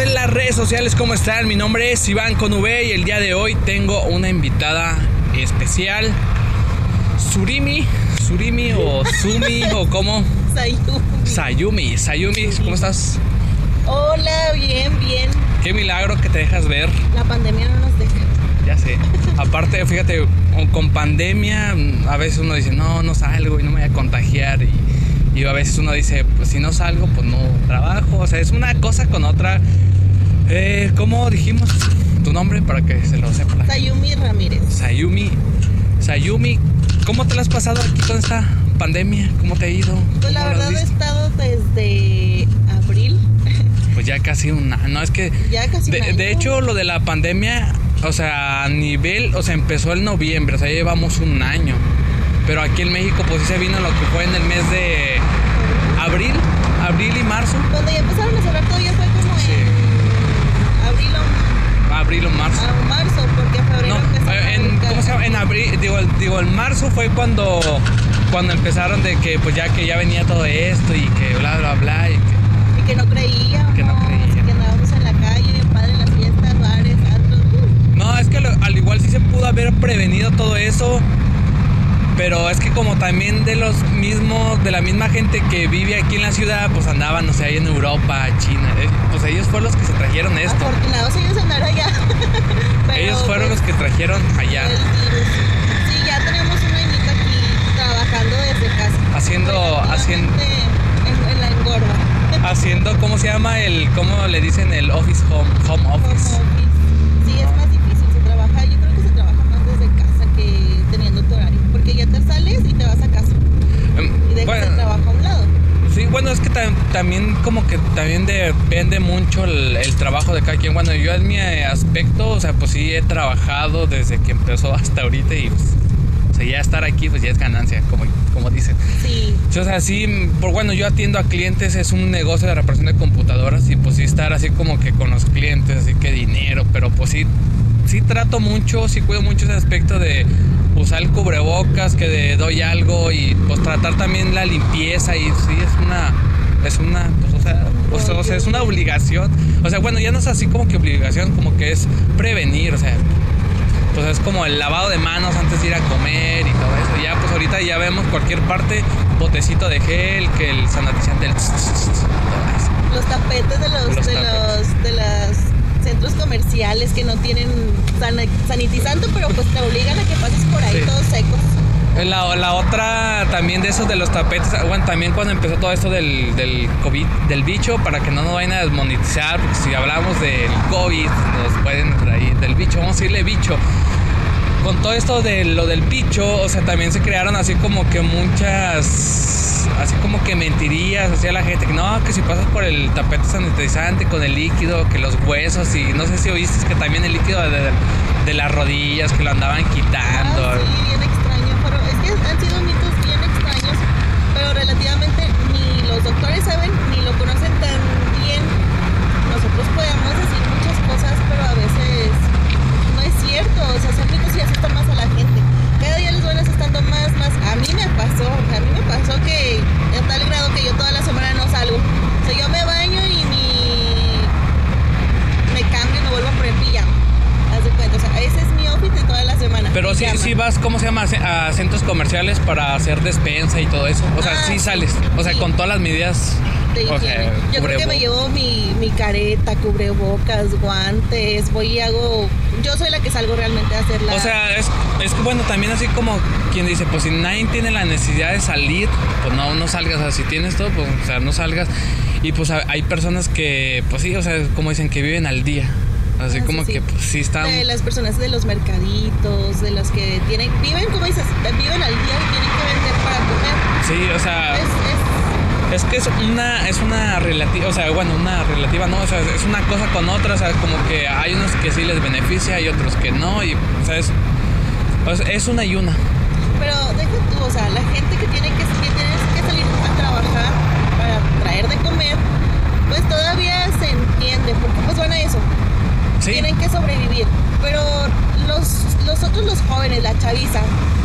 de las redes sociales, ¿cómo están? Mi nombre es Iván con V y el día de hoy tengo una invitada especial. Surimi, Surimi o Sumi o cómo? Sayumi. Sayumi, Sayumi, ¿cómo estás? Hola, bien, bien. Qué milagro que te dejas ver. La pandemia no nos deja. Ya sé. Aparte, fíjate, con pandemia a veces uno dice, no, no salgo y no me voy a contagiar. Y, y a veces uno dice, pues si no salgo, pues no trabajo. O sea, es una cosa con otra. Eh, ¿Cómo dijimos tu nombre para que se lo sepa? Sayumi Ramírez. Sayumi. Sayumi, ¿cómo te lo has pasado aquí con esta pandemia? ¿Cómo te ha ido? Pues la ¿Cómo lo has verdad he estado desde abril. Pues ya casi un año. No, es que. Ya casi un De, año. de hecho, lo de la pandemia, o sea, a nivel, o sea, empezó en noviembre, o sea, ya llevamos un año. Pero aquí en México, pues sí se vino lo que fue en el mes de abril, abril y marzo. Cuando ya empezaron a cerrar todo ya fue como Sí. en abril o Abril o marzo. a marzo, porque en febrero No, eh, en. ¿cómo se llama? En abril, digo, digo, en marzo fue cuando, cuando empezaron de que, pues ya que ya venía todo esto y que bla, bla, bla. Y que, Y que no creíamos. Que no creíamos. Que andábamos en la calle, padre en las fiestas, bares, antros. uh. No, es que lo- al igual sí se pudo haber prevenido todo eso, pero es que como también de los mismos, de la misma gente que vive aquí en la ciudad, pues andaban, no sé, ahí en Europa, China, eh, pues ellos fueron los que se trajeron esto. Afortunados ellos andar allá. Pero, Ellos fueron pues, los que trajeron allá, el virus. Sí, ya tenemos un añito aquí trabajando desde casa. haciendo, haciendo, En, en la engorda. haciendo, ¿cómo se llama? El, ¿cómo le dicen? El office home, home Home office. office. Sí, es más difícil. Se trabaja, yo creo que se trabaja más desde casa que teniendo tu horario. Porque ya te sales y te vas a casa. Em, Y dejas bueno, el trabajo a un lado. Sí, bueno, es que tam- también como que también depende mucho el, el trabajo de cada quien. Bueno, yo en mi aspecto, o sea, pues sí he trabajado desde que empezó hasta ahorita y pues, o sea, ya estar aquí pues ya es ganancia, como, como dicen. Sí. O sea, sí, por bueno, yo atiendo a clientes, es un negocio de reparación de computadoras y pues sí estar así como que con los clientes, así que dinero, pero pues sí, sí trato mucho, sí cuido mucho ese aspecto de usar el cubrebocas, que doy algo y pues tratar también la limpieza y sí es una, es una, pues o sea, o sea, o sea, es una obligación. O sea, bueno, ya no es así como que obligación, como que es prevenir, o sea, pues es como el lavado de manos antes de ir a comer y todo eso. Ya pues ahorita ya vemos cualquier parte, botecito de gel, que el sanitizante, el todo eso. Los tapetes de los, Los de tapetes. los de los centros comerciales que no tienen sanitizante, pero pues te obligan a que pases por ahí Sí. todos secos. La, la otra también de esos de los tapetes, bueno, también cuando empezó todo esto del, del COVID, del bicho, para que no nos vayan a desmonetizar, porque si hablamos del COVID, nos pueden traer del bicho, vamos a decirle bicho. Con todo esto de lo del bicho, o sea, también se crearon así como que muchas, así como que mentirías hacia la gente, que no, que si pasas por el tapete sanitizante con el líquido, que los huesos y no sé si oíste que también el líquido de, de las rodillas, que lo andaban quitando. Ah, sí, bien extraño. Pero es que han sido mitos bien extraños, pero relativamente ni los doctores saben ni lo conocen tan bien. Nosotros podemos decir muchas cosas, pero a veces no es cierto. O sea, son mitos y asustan más a la gente. Cada día les van asustando más, más. A mí me pasó, a mí me pasó que a tal grado que yo toda la semana no salgo. O sea, yo me baño y ni me cambio y me vuelvo a poner pijama. Haz de cuenta, o sea, ese es mi outfit de toda la semana. Pero sí, pijama. sí vas, A centros comerciales para hacer despensa y todo eso. O sea, Ah, sí sales. O sea, sí. con todas las medidas. de o sea, higiene. Yo creo que me llevo mi, mi careta, cubrebocas, guantes, voy y hago... Yo soy la que salgo realmente a hacer la... O sea, es, es bueno, también así como quien dice, pues si nadie tiene la necesidad de salir, pues no, no salgas. O sea, si tienes todo, pues o sea, no salgas. Y pues ha- hay personas que, pues sí, o sea, como dicen, que viven al día. Así sí, como sí. que pues, sí están... de las personas de los mercaditos, de los que tienen... Viven, como dices, viven al día y tienen que vender para comer. Sí, o sea... Es, es- Es que es una, es una relativa, o sea, bueno, una relativa, ¿no? O sea, es una cosa con otra, o sea, como que hay unos que sí les beneficia y otros que no, y, o sea, es, es una y una. pero deja tú, o sea, la gente que tiene que, que tienes que salir a trabajar para traer de comer, pues todavía se entiende, porque pues van a eso tienen que sobrevivir. Pero los, nosotros los jóvenes, la chaviza,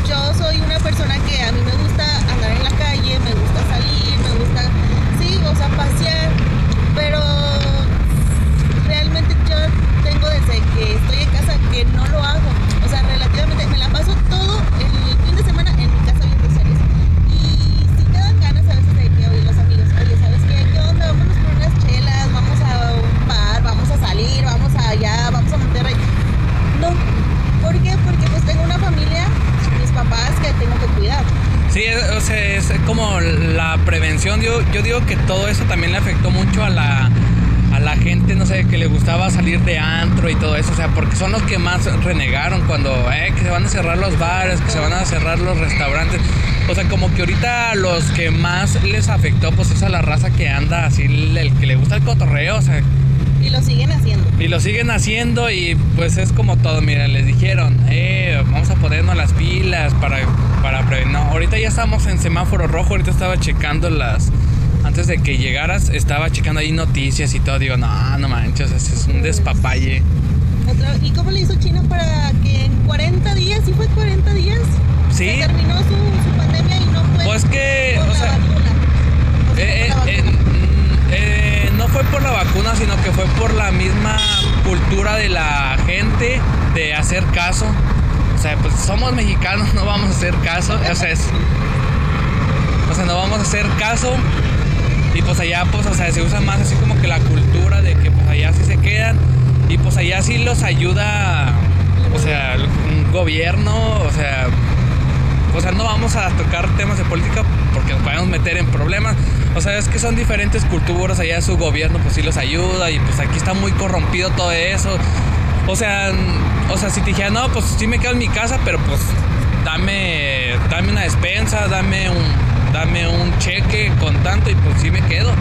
yo soy una persona que a mí me gusta andar en la calle, me gusta salir, me gusta, sí, o sea, pasear, pero realmente yo tengo desde que estoy en casa que no lo hago. O sea, relativamente me la paso todo el fin de semana en mi casa allá vamos a Monterrey. No, ¿por qué? Porque pues tengo una familia, mis papás que tengo que cuidar. Sí, o sea, es como la prevención. Yo, yo digo que todo eso también le afectó mucho a la, a la gente, no sé, que le gustaba salir de antro y todo eso. O sea, porque son los que más renegaron cuando, eh, que se van a cerrar los bares, que se van a cerrar los restaurantes. O sea, como que ahorita los que más les afectó, pues es a la raza que anda así, el que le gusta el cotorreo, o sea, y lo siguen haciendo. Y lo siguen haciendo y pues es como todo, miren, les dijeron, eh, vamos a ponernos las pilas para, para prevenir. No, ahorita ya estamos en semáforo rojo, ahorita estaba checando las... Antes de que llegaras, estaba checando ahí noticias y todo. Digo, no, no manches, es un despapalle. ¿Y cómo le hizo China para que en 40 días, sí fue 40 días? Sí. terminó su, pandemia y no fue. Pues que, o sea, eh, eh, eh, no fue por la vacuna, sino que fue por la misma cultura de la gente de hacer caso. O sea, pues somos mexicanos, no vamos a hacer caso. O sea, o sea, no vamos a hacer caso. Y pues allá, pues, o sea, se usa más así como que la cultura de que pues allá sí se quedan. Y pues allá sí los ayuda, o sea, un gobierno, o sea, o sea, no vamos a tocar temas de política porque nos podemos meter en problemas. O sea, es que son diferentes culturas, allá su gobierno pues sí los ayuda y pues aquí está muy corrompido todo eso. O sea, o sea, si te dijera, no, pues sí me quedo en mi casa, pero pues dame, dame una despensa, dame un, dame un cheque con tanto y pues sí me quedo.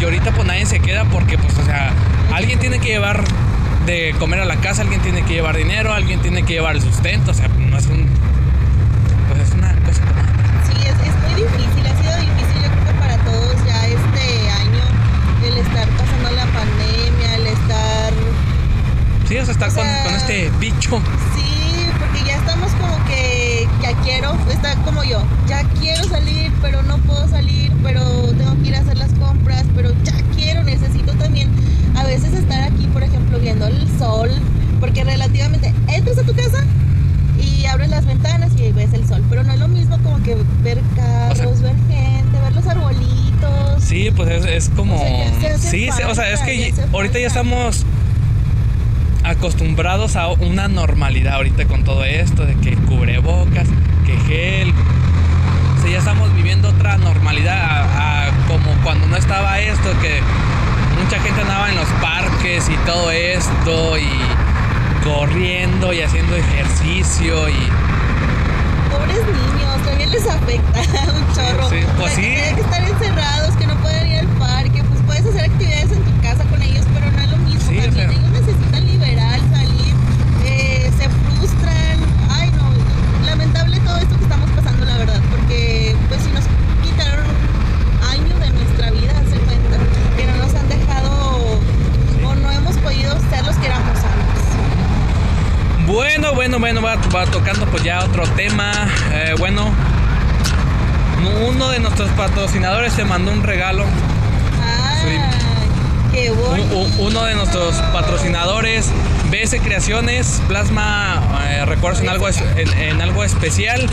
Y ahorita pues nadie se queda porque pues, o sea, alguien tiene que llevar de comer a la casa, alguien tiene que llevar dinero, alguien tiene que llevar el sustento, o sea, no es un difícil, ha sido difícil yo creo que para todos ya este año el estar pasando la pandemia, el estar... Sí, o sea, estar con, con, este bicho. Sí, porque ya estamos como que ya quiero, está como yo, ya quiero salir, pero no puedo salir, pero tengo que ir a hacer las compras, pero ya quiero, necesito también a veces estar aquí, por ejemplo, viendo el sol, porque relativamente entras a tu casa y abres las ventanas y ves el sol. Pero no es lo mismo como que ver carros, ver gente, ver los arbolitos. Sí, pues es, es como. sí, o sea, es que ahorita ya estamos acostumbrados a una normalidad ahorita con todo esto de que cubrebocas, que gel. O sea, ya estamos viviendo otra normalidad como cuando no estaba esto, que mucha gente andaba en los parques y todo esto y corriendo y haciendo ejercicio y... Pobres niños, también les afecta un chorro. Sí, pues sí. Que estar encerrados, que no pueden ir al parque, pues puedes hacer actividades en tu casa con ellos, pero no es lo mismo. Sí, Los niños necesitan liberar, salir, eh, se frustran. Ay, no, lamentable todo esto que estamos pasando, la verdad, porque pues si nos quitaron años de nuestra vida, se cuenta, que no nos han dejado o no hemos podido ser los que éramos antes. Bueno, bueno, bueno, va, tocando pues ya otro tema. Eh, bueno, uno de nuestros patrocinadores te mandó un regalo. qué bonito. Uno de nuestros patrocinadores, BS Creaciones, plasma eh, recuerdos en algo, en algo especial.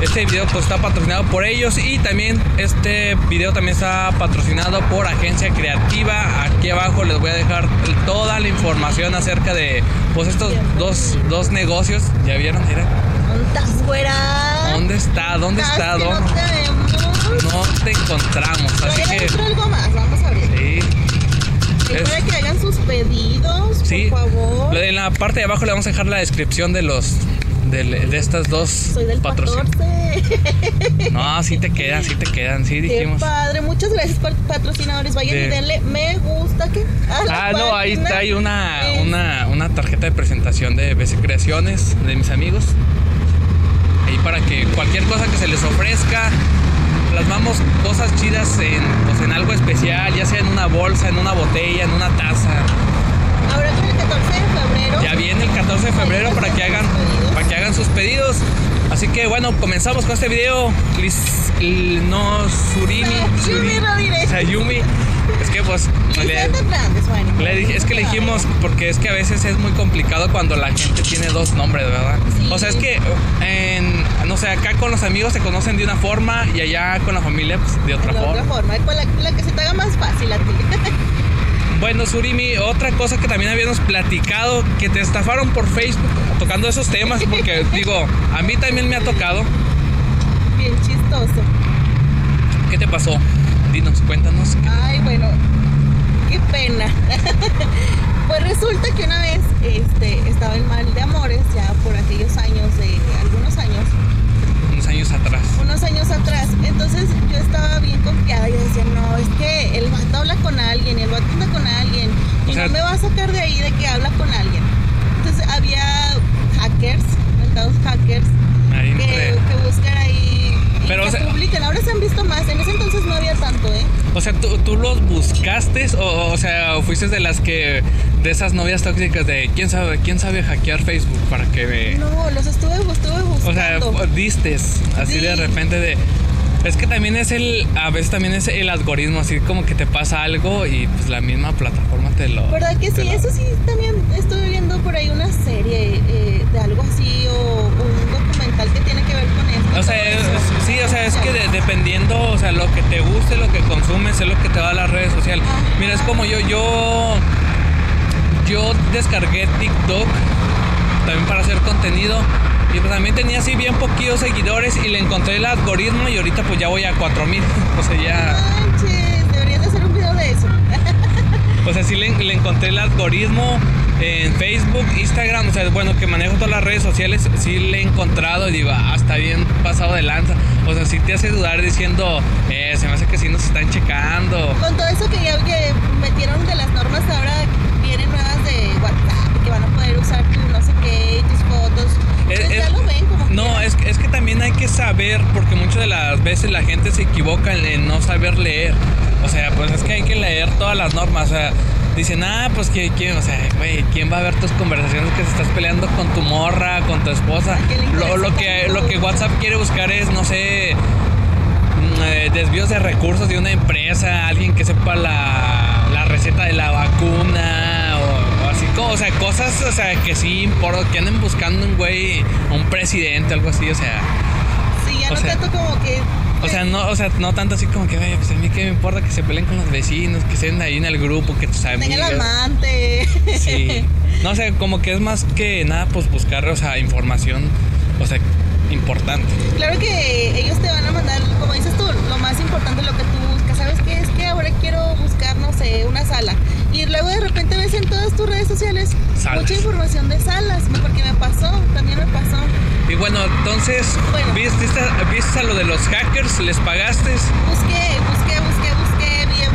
Este video pues está patrocinado por ellos y también este video también está patrocinado por Agencia Creativa. Aquí abajo les voy a dejar toda la información acerca de pues estos dos, dos negocios. ¿Ya vieron? Mira. ¿Dónde está? ¿Dónde está? ¿Dónde? No, te encontramos. Así que. algo más, vamos a ver. Sí. Para que hagan sus pedidos, sí. por favor. En la parte de abajo le vamos a dejar la descripción de los de, estas dos Soy del No, sí te quedan, sí te quedan, sí dijimos. Qué padre, muchas gracias patrocinadores. Vayan y denle me gusta que. Ah, no, ahí está hay una, una, una tarjeta de presentación de BC Creaciones de mis amigos. Ahí para que cualquier cosa que se les ofrezca, plasmamos cosas chidas en, pues, en algo especial, ya sea en una bolsa, en una botella, en una taza. Ahora con el 14 de febrero. Ya viene el 14 de febrero para que hagan para que hagan sus pedidos. Así que bueno, comenzamos con este video. no Surimi. Sayumi. Es que pues le, dije, es que le dijimos porque es que a veces es muy complicado cuando la gente tiene dos nombres, ¿verdad? O sea, es que en, no sé, acá con los amigos se conocen de una forma y allá con la familia pues, de otra de forma. Otra forma, la, la que se te haga más. Bueno, Surimi, otra cosa que también habíamos platicado, que te estafaron por Facebook tocando esos temas, porque digo, a mí también me ha tocado. Bien chistoso. ¿Qué te pasó? Dinos, cuéntanos. Ay, bueno, qué pena. pues resulta que una vez este, estaba en mal de amores, ya por aquellos años, de algunos años. Unos años atrás. Unos años atrás. Entonces yo estaba bien confiada y decía, no, es que el vato habla con alguien, el vato anda con alguien. Y O sea- no me va a sacar de ahí de que habla con alguien. Entonces había hackers, mentados hackers, que, buscan ahí Pero, que o sea- publican. Ahora se han visto más. En ese entonces no había tanto, ¿eh? O sea, ¿tú, tú los buscaste o, o sea, fuiste de las que de esas novias tóxicas de quién sabe quién sabe hackear Facebook para que ve. No, los estuve, estuve buscando. O sea, distes así de repente de es que también es el a veces también es el algoritmo así como que te pasa algo y pues la misma plataforma te lo ¿Verdad que sí? lo- Eso sí, también estuve viendo por ahí una serie eh, de algo así o, un documental que tiene que ver con esto. O sea, es- sí, o sea, es que de- dependiendo, o sea, lo que te guste, lo que consumes, es lo que te va a las redes sociales. Mira, es como yo, yo, yo descargué TikTok también para hacer contenido y pues también tenía así bien poquitos seguidores y le encontré el algoritmo y ahorita pues ya voy a 4000, o sea, ya, Manches, deberías de hacer un video de eso. o sea, sí le, le encontré el algoritmo en Facebook, Instagram, o sea, bueno, que manejo todas las redes sociales, sí le he encontrado y digo, ah, está bien pasado de lanza. O sea, sí te hace dudar diciendo, eh, se me hace que sí nos están checando. Con todo eso que ya que metieron de las normas ahora vienen nuevas de WhatsApp que van a poder usar tu no sé qué, tus fotos. Es- Pues ya es- lo ven como No, es, que- es que también hay que saber, porque muchas de las veces la gente se equivoca en, en no saber leer. O sea, pues es que hay que leer todas las normas. O sea, dicen, ah, pues que, quién, o sea, güey, ¿quién va a ver tus conversaciones que se estás peleando con tu morra, con tu esposa? ¿A quién le Lo, lo que, lo que WhatsApp quiere buscar es, no sé, mm, eh, desvíos de recursos de una empresa, alguien que sepa la, la receta de la vacuna o, o o sea, cosas, o sea, que sí importa, que anden buscando un güey, un presidente, algo así, o sea, Sí, ya o no sea- tanto como que. o sea, no, o sea, no tanto así como que, "Ay, pues a mí qué me importa que se peleen con los vecinos, que estén ahí en el grupo, que tus Tenga el amigos. amante. Sí. No sé, como que es más que nada, pues buscar, o sea, información, o sea, importante. Claro que ellos te van a mandar, como dices tú, lo más importante lo que tú buscas. ¿Sabes qué? Es que ahora quiero buscar, no sé, una sala. Y luego de repente ves en todas tus redes sociales Salas. mucha información de salas. Porque me pasó, también me pasó. Y bueno, entonces, Bueno. ¿viste, ¿viste a lo de los hackers? ¿Les pagaste? Busqué, busqué, busqué, busqué, vi en,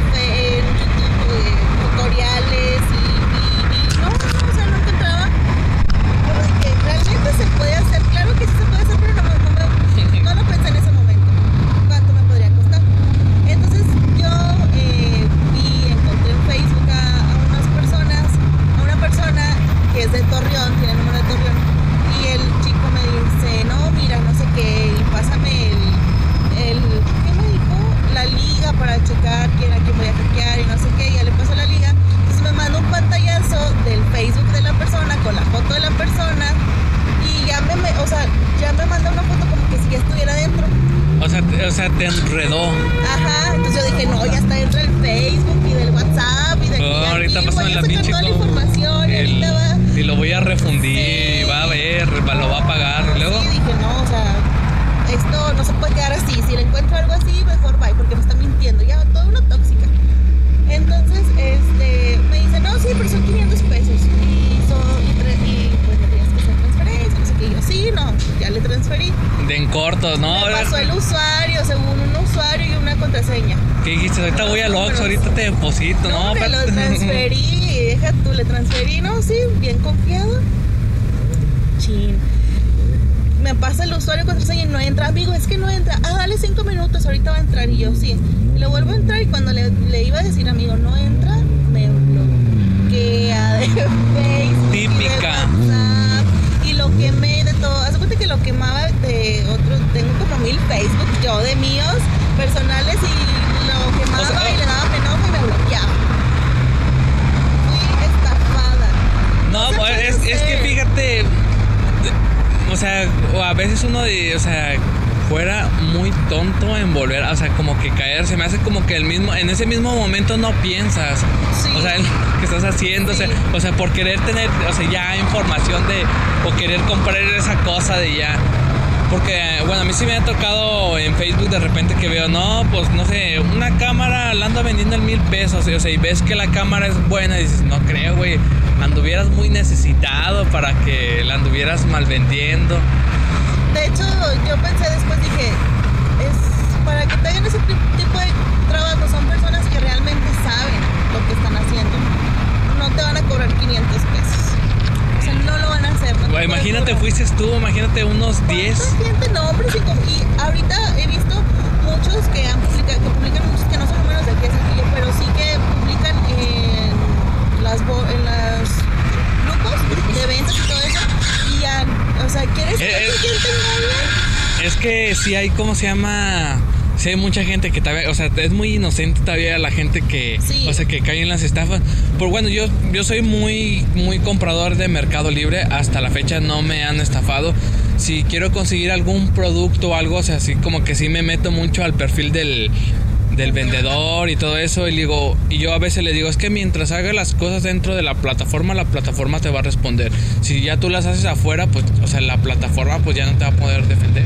YouTube eh, tutoriales y, y- y no, no, o sea, no encontraba. Dije, realmente se puede hacer, claro que sí se puede hacer, pero no, me- no, me- no lo pensé en ese momento. ¿Cuánto me podría costar? Entonces yo eh, vi, encontré en Facebook a, a unas personas, a una persona que es de Torreón, tiene el número de Torreón, y el chico me dice, no, mira, no sé qué, y pásame el, el, ¿qué me dijo? La liga para checar quién a quién voy a hackear y no sé qué, y ya le paso la liga. Entonces me manda un pantallazo del Facebook de la persona con la foto de la persona y ya me, me- o sea, ya me manda una foto como que si ya estuviera dentro. O sea, te, o sea, te enredó. Ajá, entonces yo dije, no, ya está dentro del Facebook y del WhatsApp y del Oh, ahorita a la pinche a refundir, Sí. va a ver, lo va a pagar. Luego, Sí, dije, no, o sea, esto no se puede quedar así. Si le encuentro algo así, mejor bye, porque me está mintiendo. Ya, toda una tóxica. Entonces, este, me dice, no, sí, pero son 500 pesos. Y, son, y, tre- y pues me tienes que hacer transferencia. No sé qué. Y yo, sí, no, ya le transferí. de en corto, ¿no? me pasó el usuario, según un usuario y una contraseña. ¿Qué dijiste? Ahorita voy al Ox, ahorita te deposito, ¿no? No, me lo espérate. deja tú, le transferí, no, sí, bien confiado. Chin. Me pasa el usuario contraseña y no entra, amigo, es que no entra. Ah, dale cinco minutos, ahorita va a entrar. Y yo, sí. Le vuelvo a entrar y cuando le, le iba a decir, amigo, no entra, me bloquea de Facebook. y de Típica. WhatsApp, Y lo quemé de todo. Haz cuenta que lo quemaba de otros, tengo como mil Facebook, yo de míos, personales, y lo quemaba O sea, y le daba enojo y me bloqueaba. Fui estafada. No, se pues, puede es, es que hacer. fíjate, de- o sea, o a veces uno de, o sea, fuera muy tonto en volver, o sea, como que caer, se me hace como que el mismo, en ese mismo momento no piensas, Sí. o sea, que estás haciendo, o, sea, Sí. o sea, por querer tener, o sea, ya información de, o querer comprar esa cosa de ya, Porque, bueno, a mí sí me ha tocado en Facebook de repente que veo, no, pues no sé, una cámara la ando vendiendo en mil pesos. O sea, y ves que la cámara es buena y dices, no creo, güey, anduvieras muy necesitado para que la anduvieras mal vendiendo. De hecho, yo pensé después, dije, es para que te hagan ese tipo de trabajo, son personas que realmente saben lo que están haciendo. No te van a cobrar 500 pesos. O sea, no lo van a hacer. No imagínate, fuiste tú, imagínate unos 10. ¿Cuánta gente? No, hombre, y ahorita he visto muchos que han publicado, que publican muchos que no son números de aquí a Saltillo, pero sí que publican en las bo- en los grupos, de ventas y todo eso. Y ya, o sea, ¿quieres Eh, que eh. alguien te engañe? Es que sí hay, ¿cómo se llama? Sí hay mucha gente que todavía, o sea, es muy inocente todavía la gente que, Sí. o sea, que cae en las estafas. Por bueno, yo, yo soy muy, muy comprador de Mercado Libre. Hasta la fecha no me han estafado. Si quiero conseguir algún producto o algo, o sea, así como que sí me meto mucho al perfil del, del vendedor y todo eso. Y digo, y yo a veces le digo, es que mientras hagas las cosas dentro de la plataforma, la plataforma te va a responder. Si ya tú las haces afuera, pues, o sea, la plataforma pues ya no te va a poder defender.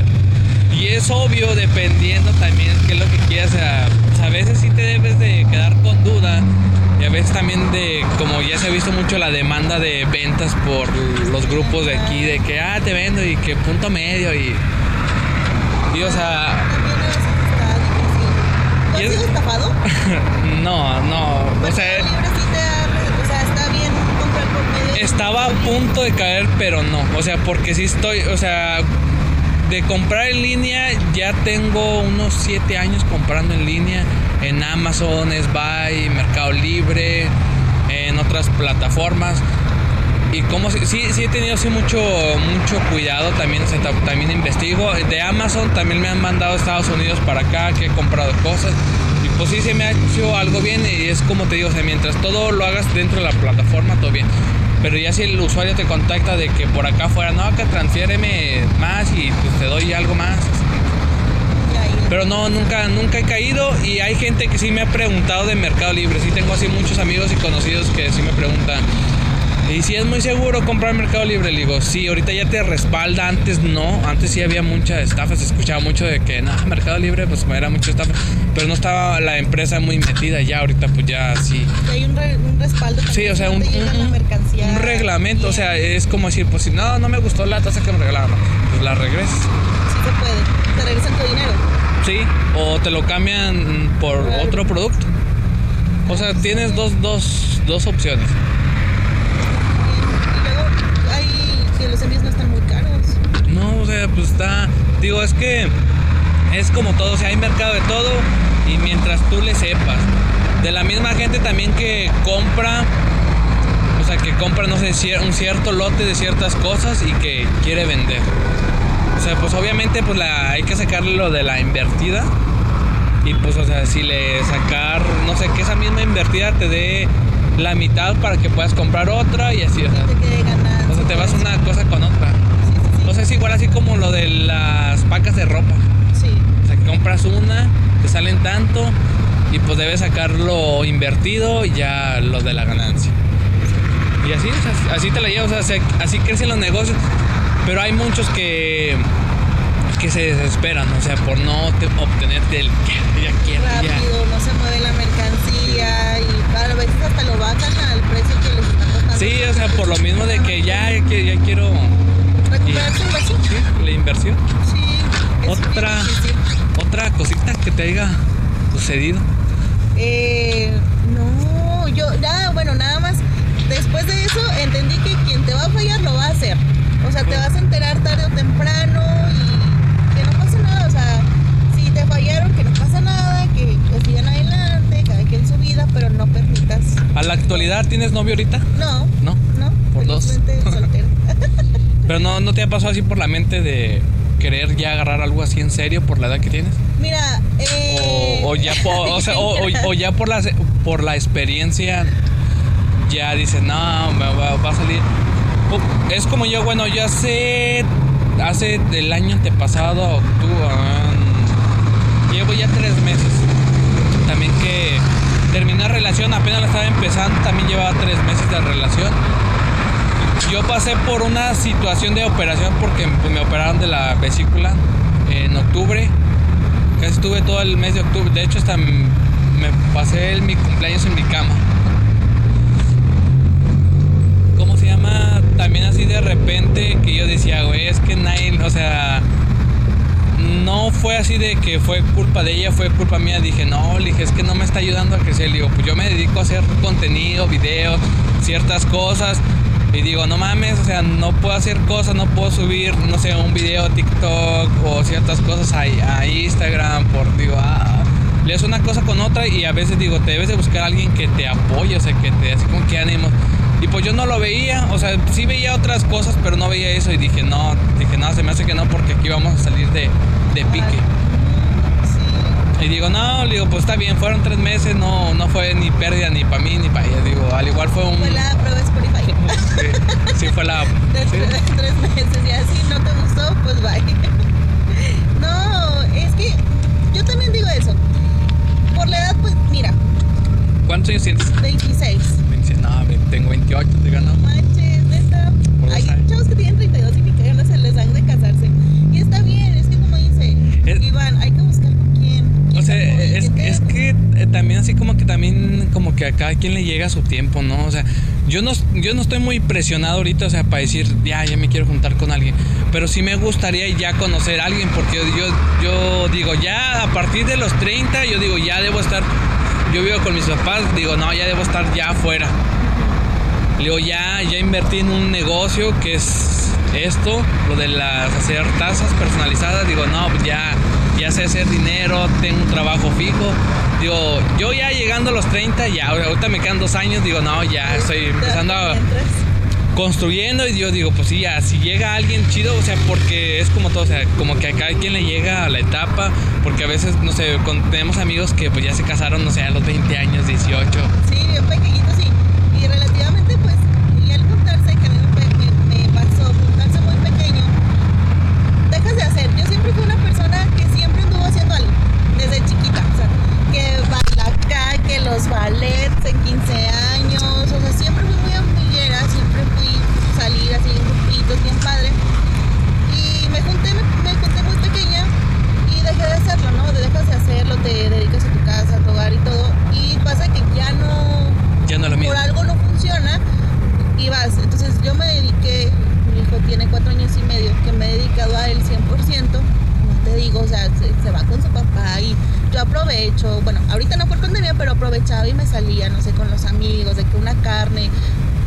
Y es obvio, dependiendo también qué es lo que quieras. O sea, pues, a veces sí te debes de quedar con duda. Y a veces también de, como ya se ha visto mucho la demanda de ventas por los grupos de aquí, de que, ah, te vendo y que punto medio y... Y o sea, También a veces está difícil. ¿No Y has sido estafado? no, no. O Mercado sea, estaba a punto de caer, pero no. O sea, porque sí estoy, o sea, de comprar en línea, ya tengo unos 7 años comprando en línea en Amazon, Buy, Mercado Libre, en otras plataformas. Y como si- sí, sí he tenido así mucho, mucho cuidado también, también investigo. De Amazon también me han mandado a Estados Unidos para acá, que he comprado cosas. Y pues sí se me ha hecho algo bien y es como te digo, o mientras todo lo hagas dentro de la plataforma, todo bien. Pero ya si el usuario te contacta de que por acá fuera, no, que transfiéreme más y pues te doy algo más. Pero no, nunca, nunca he caído y hay gente que sí me ha preguntado de Mercado Libre. Sí tengo así muchos amigos y conocidos que sí me preguntan. Y si es muy seguro comprar Mercado Libre, le digo, sí, ahorita ya te respalda, antes no, antes sí había mucha estafa, se escuchaba mucho de que, no, Mercado Libre pues era mucha estafa, pero no estaba la empresa muy metida, ya ahorita pues ya sí. hay un, re- un respaldo. Sí, o sea, un, reglamento, o sea, es como decir, pues si no, no me gustó la taza que me regalaron, pues la regresas. Sí se puede. Te regresan tu dinero. Sí, o te lo cambian por Claro. otro producto. O sea, tienes dos, dos, dos opciones. Y luego hay que los no están muy caros. No, o sea, pues está. Digo, es que es como todo, o sea, hay mercado de todo y mientras tú le sepas. De la misma gente también que compra, o sea, que compra, no sé, un cierto lote de ciertas cosas y que quiere vender. O sea, pues obviamente pues la, hay que sacarle lo de la invertida. Y pues, o sea, si le sacar, no sé, que esa misma invertida te dé la mitad para que puedas comprar otra y así, o sea. Te vas una cosa con otra. Sí. O sea, es igual así como lo de las pacas de ropa. Sí. O sea, que compras una, te salen tanto y pues debes sacarlo invertido y ya lo de la ganancia. Y así, o sea, así te la llevas, o sea, se- así crecen los negocios. Pero hay muchos que, que se desesperan, o sea, por no te- obtener del ya, ya quiero, ya. Rápido, no se mueve la mercancía y a veces hasta lo bajan al precio que les está. Sí, o sea, por lo mismo de que ya, que- ya quiero Recuperar su inversión. sí, la inversión. Sí. Otra, otra cosita que te haya sucedido. Eh, no, yo, ya, bueno, nada más. Después de eso entendí que quien te va a fallar lo va a hacer. O sea, te vas a enterar tarde o temprano y que no pasa nada. O sea, si te fallaron, que no pasa nada, que pues, sigan adelante, cada quien su vida, pero no permitas. ¿A la actualidad tienes novio ahorita? No, No. no. Por dos. Pero no, no te ha pasado así por la mente de querer ya agarrar algo así en serio por la edad que tienes? Mira, eh... O, o ya, por, o, sea, o, ya por, la, por la experiencia ya dices, no, me va, va a salir. Es como yo, bueno, yo hace, hace el año antepasado, octubre, llevo ya tres meses. También que terminé la relación, apenas la estaba empezando, también llevaba tres meses de relación. yo pasé por una situación de operación porque pues, me operaron de la vesícula en octubre. Casi estuve todo el mes de octubre. De hecho, hasta me pasé mi cumpleaños en mi cama. ¿Cómo se llama? También así de repente que yo decía, güey, es que nadie, o sea, no fue así de que fue culpa de ella, fue culpa mía. Dije, no, le dije, es que no me está ayudando a crecer. Le digo, pues yo me dedico a hacer contenido, videos, ciertas cosas. Y digo, no mames, o sea, no puedo hacer cosas, no puedo subir, no sé, un video TikTok o ciertas cosas a, a Instagram. Por, digo, ah, le hace una cosa con otra y a veces digo, te debes de buscar a alguien que te apoye, o sea, que te así con que ánimo. Y pues yo no lo veía, o sea, sí veía otras cosas, pero no veía eso y dije, no, dije, no, se me hace que no, porque aquí vamos a salir de, de pique. Y digo, no, digo, pues está bien, fueron tres meses, no, no fue ni pérdida ni para mí ni para ella. Digo, al igual fue un. Fue la prueba Spotify. sí, sí, fue la. De sí. tres, tres meses y así no te gustó, pues bye. No, es que yo también digo eso. Por la edad, pues mira, ¿Cuántos años tienes? 26. Me dice, no, ve, tengo 28, digo, no. Manches, neta. Hay chavos que tienen 32 y que ganas se les dan de casarse. Eh, también así como que también como que a cada quien le llega su tiempo, ¿no? O sea, yo no, yo no estoy muy presionado ahorita, o sea, para decir, ya, ya me quiero juntar con alguien. Pero sí me gustaría ya conocer a alguien, porque yo, yo, yo digo, ya a partir de los 30, yo digo, ya debo estar, yo vivo con mis papás, digo, no, ya debo estar ya afuera. Digo, ya, ya invertí en un negocio que es esto, lo de las hacer tazas personalizadas. Digo, no, pues ya, ya sé hacer dinero, tengo un trabajo fijo. Digo, yo ya llegando a los 30, ya, ahorita me quedan dos años, digo, no, ya estoy empezando a construyendo y yo digo, pues sí, ya, si llega alguien chido, o sea, porque es como todo, o sea, como que a cada quien le llega a la etapa, porque a veces, no sé, con- tenemos amigos que pues ya se casaron, no sé, a los 20 años, 18. Sí, bien pequeñito, sí. Y relativamente, pues, y al juntarse, que a mí me, pe- me- me pasó, juntarse muy pequeño, dejas de hacer. Yo siempre fui una persona que siempre anduvo haciendo algo, desde chiquita. O sea, que baila acá, que los ballets en 15 años, o sea, siempre fui muy amiguera, siempre fui salir así en grupitos, bien padre. Y me junté, me, me junté muy pequeña y dejé de hacerlo, ¿no? Dejas de hacerlo, te dedicas a tu casa, a tu hogar y todo. Y pasa que ya no, Ya no es lo mismo. por algo no funciona y vas. Entonces yo me dediqué, mi hijo tiene cuatro años y medio, que me he dedicado a él 100%. No te digo, o sea, se, se va con su papá y yo aprovecho, bueno, ahorita no por pandemia, pero aprovechaba y me salía, no sé, con los amigos, de que una carne.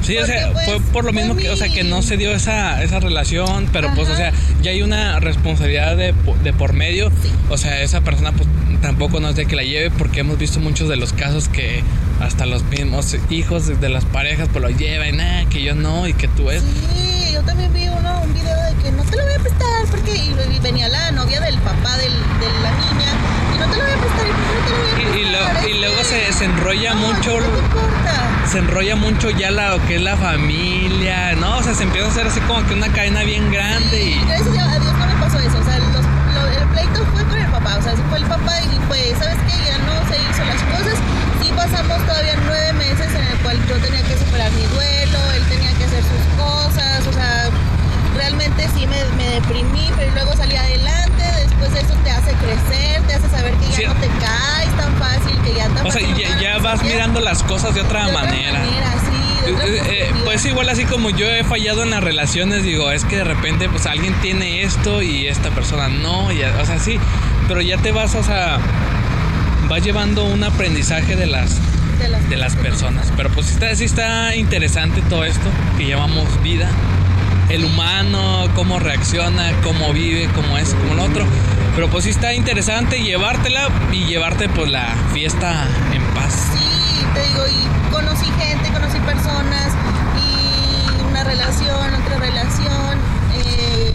Sí, o sea, Porque, pues, fue por lo fue mismo que, o sea, que no mi- se dio esa, esa relación, pero pues, o Ajá. sea, ya hay una responsabilidad de, de por medio. Sí. O sea, esa persona pues tampoco no es de que la lleve porque hemos visto muchos de los casos que hasta los mismos hijos de- las parejas pues lo llevan, ah, que yo no y que tú es. Sí, yo también vi uno, un video de que no te lo voy a prestar porque y, y venía la novia del papá del, de la niña y no te lo voy a prestar y no te lo voy a Y, prestar. y lo- y luego se, se enrolla no, mucho, ¿qué te importa? Se enrolla mucho ya la, lo que es la familia, ¿no? O sea, se empieza a hacer así como que una cadena bien grande y... Sí, gracias a Dios no me pasó eso. O sea, los- lo- el pleito fue con el papá. O sea, fue el papá y pues, ¿sabes qué? Ya no se hizo las cosas. Sí pasamos todavía nueve meses en el cual yo tenía que superar mi duelo, él tenía que hacer sus cosas. O sea, realmente sí me, me deprimí, pero luego salí adelante. De eso te hace crecer, te hace saber que ya Sí. no te caes tan fácil, que ya tan O sea, fácil ya, vas mirando las cosas de otra de otra manera. sí, de otra Eh, eh, perspectiva. pues igual así como yo he fallado en las relaciones, digo, es que de repente pues alguien tiene esto y esta persona no, y, o sea, sí, pero ya te vas, o sea, vas llevando un aprendizaje de las, de las, de las personas. Pero pues sí está, sí está interesante todo esto que llamamos vida. El humano, cómo reacciona, cómo vive, cómo es, como lo otro. Pero pues sí está interesante llevártela y llevarte pues la fiesta en paz. Sí, te digo, y conocí gente, conocí personas y una relación, otra relación. eh,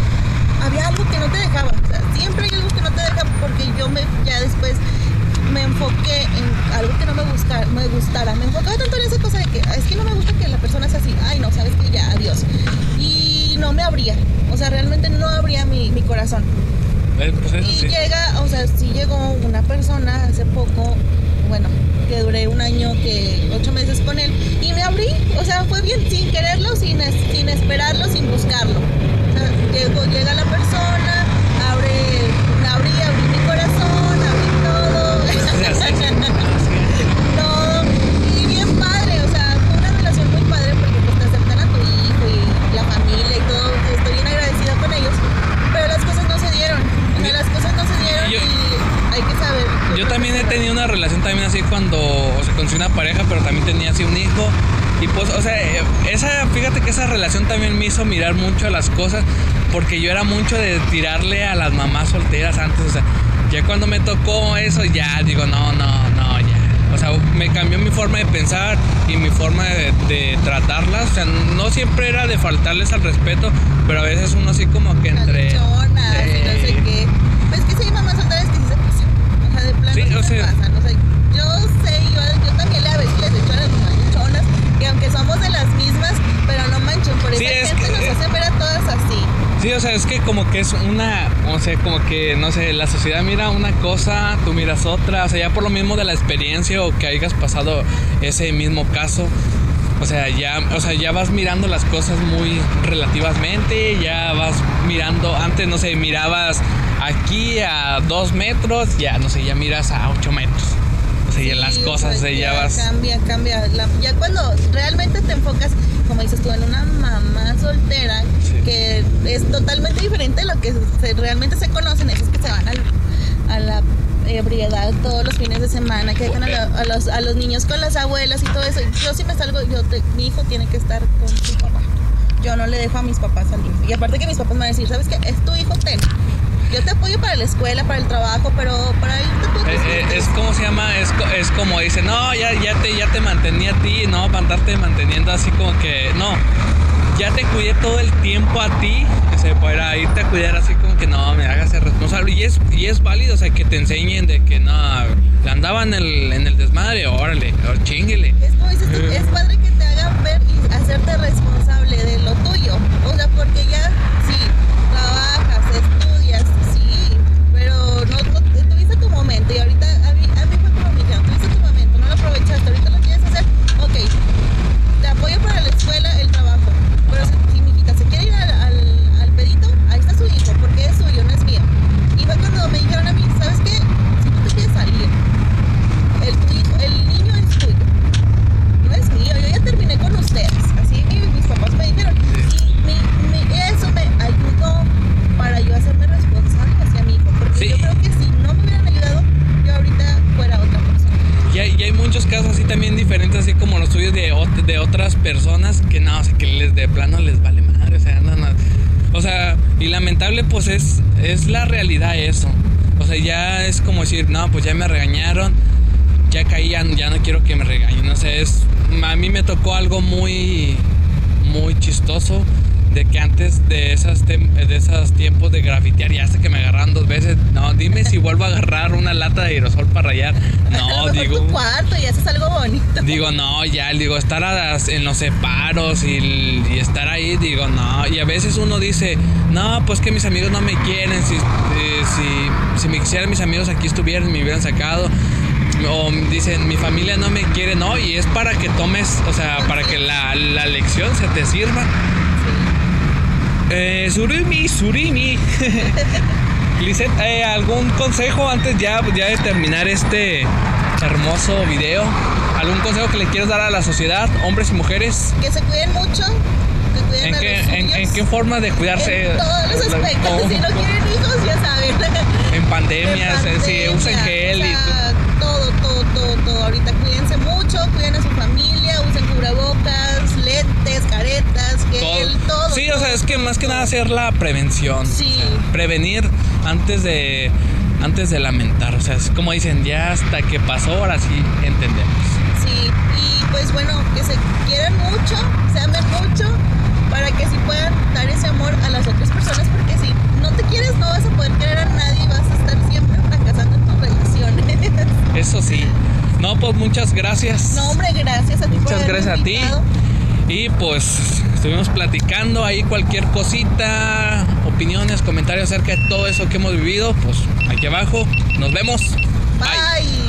había algo que no te dejaba, siempre hay algo que no te deja porque yo me ya después me enfoqué en algo que no me, busca, me gustara. Me enfocaba tanto en esa cosa de que es que no me gusta que la persona sea así. Ay, no, sabes que ya, adiós. No me abría, o sea, realmente no abría mi, mi corazón. Eh, Pues Y sí. llega, o sea, sí llegó una persona hace poco, bueno, que duré un año, que ocho meses con él, y me abrí, o sea, fue bien, sin quererlo, sin, sin esperarlo, sin buscarlo. O sea, llegó, llega la persona, abre, abrí, abrí mi corazón, abrí todo. todo. Y bien padre, o sea, fue una relación muy padre porque pues te aceptan a tu hijo y la familia y todo. Estoy bien agradecida con ellos. Pero las cosas no se dieron. O sea, las cosas no se dieron Yo- y hay que saber. Yo también he tenido una relación también así cuando, o sea, conocí una pareja, pero también tenía así un hijo. Y pues, o sea, eh, esa, fíjate que esa relación también me hizo mirar mucho a las cosas, porque yo era mucho de tirarle a las mamás solteras antes, o sea, ya cuando me tocó eso, ya digo, no, no, no, ya. O sea, me cambió mi forma de pensar y mi forma de, de tratarlas. O sea, no siempre era de faltarles al respeto, pero a veces uno así como que entre... No sé qué. Pues que sí mamás solteras que sí se pasan. O sea, de plano Sí, sí o se sea- pasan. O sea, yo sé, yo, yo también le a veces les echo a las machuchonas, que aunque somos de las mismas, pero no manchen, por Sí, esa es gente que- nos hacen ver a todas así. Sí, o sea, es que como que es una, o sea, como que, no sé, la sociedad mira una cosa, tú miras otra, o sea, ya por lo mismo de la experiencia o que hayas pasado ese mismo caso, o sea, ya, o sea, ya vas mirando las cosas muy relativamente, ya vas mirando, antes, no sé, mirabas aquí a dos metros, ya, no sé, ya miras a ocho metros. O sea, ya las Sí, cosas, pues, eh, ya vas... Cambia, cambia. La- ya cuando realmente te enfocas, como dices tú, en una mamá soltera, Sí. que es totalmente diferente a lo que se- realmente se conocen, esos que se van al- a la ebriedad todos los fines de semana, que dejan a, la- a los, a los niños con las abuelas y todo eso. Yo si me salgo, yo te- mi hijo tiene que estar con su papá. Yo no le dejo a mis papás salir. Y aparte que mis papás me van a decir, ¿sabes qué? Es tu hijo, ten. Yo te apoyo para la escuela, para el trabajo, pero para irte tú. Eh, eh, es como se llama, es, es como dice, no, ya, ya te ya te mantenía a ti, no, para andarte manteniendo así como que, no, ya te cuidé todo el tiempo a ti, o sea, para irte a cuidar así como que no, me hagas ser responsable. Y es, y es válido, o sea, que te enseñen de que no, le andaba en el, en el desmadre, órale, chinguele. Es como dices tú, es padre que te hagan ver y hacerte responsable de lo tuyo. O sea, porque ya, sí, trabajas, estudias, sí, pero no, no tuviste tu y ahorita a mí, a mí fue como me dijeron, tuviste tu momento, no lo aprovechaste, ahorita lo quieres hacer, ok, te apoyo para la escuela, el trabajo, pero si, si mi hijita se quiere ir al, al, al pedito, ahí está su hijo, porque es suyo, no es mío. Y fue cuando me dijeron a mí, ¿sabes qué? Si tú te quieres salir, el, tu hijo- el niño es tuyo no es mío, yo ya terminé con ustedes. Así mi- mis papás me dijeron. Y mi- mi- eso me ayudó para yo hacerme responsable hacia mi hijo. Porque Sí. yo creo que si no me hubieran ayudado, yo ahorita fuera otra persona. Y hay, y hay muchos casos también diferentes, así como los tuyos de, de otras personas que no, o sea, que les de plano les vale madre, o sea, no, no. O sea, y lamentable pues es, es la realidad eso. O sea, ya es como decir, no, pues ya me regañaron, ya caí, ya, ya no quiero que me regañen. No sé, es, a mí me tocó algo muy, muy chistoso de que antes de esas de esos tiempos de grafitear ya hasta que me agarraron dos veces no dime si vuelvo a agarrar una lata de aerosol para rayar no digo tu cuarto y haces algo bonito. Digo, no, ya, digo, estar las- en los separos y, y estar ahí, digo, no. Y a veces uno dice, no, pues que mis amigos no me quieren, si, eh, si, si me quisieran mis amigos aquí estuvieran, me hubieran sacado. O dicen, mi familia no me quiere, no, y es para que tomes, o sea, para que la, la lección se te sirva. Eh, surimi, surimi. Lisette, eh, ¿algún consejo antes ya, ya de terminar este hermoso video? ¿Algún consejo que le quieras dar a la sociedad, hombres y mujeres? Que se cuiden mucho, que cuiden ¿En a qué, los en, en qué forma de cuidarse? En todos los aspectos. ¿Cómo? Si no quieren hijos, ya saben. En pandemias, De eh, sí, usen pandemia, gel o y todo, todo, todo, todo. Ahorita cuídense mucho, cuiden a su familia, usen cubrebocas, lentes, caretas, gel, todo. Sí, o sea, es que más que nada hacer la prevención. Sí. O sea, prevenir antes de antes de lamentar. O sea, es como dicen, ya hasta que pasó, ahora sí entendemos. Sí, y pues bueno, que se quieran mucho, se amen mucho, para que sí puedan dar ese amor a las otras personas, porque si no te quieres, no vas a poder querer a nadie y vas a estar siempre fracasando en tus relaciones. Eso sí. No, pues muchas gracias. no, hombre, gracias a ti por Muchas haberme gracias a ti. invitado. Y pues estuvimos platicando ahí cualquier cosita, opiniones, comentarios acerca de todo eso que hemos vivido, pues aquí abajo. Nos vemos. Bye.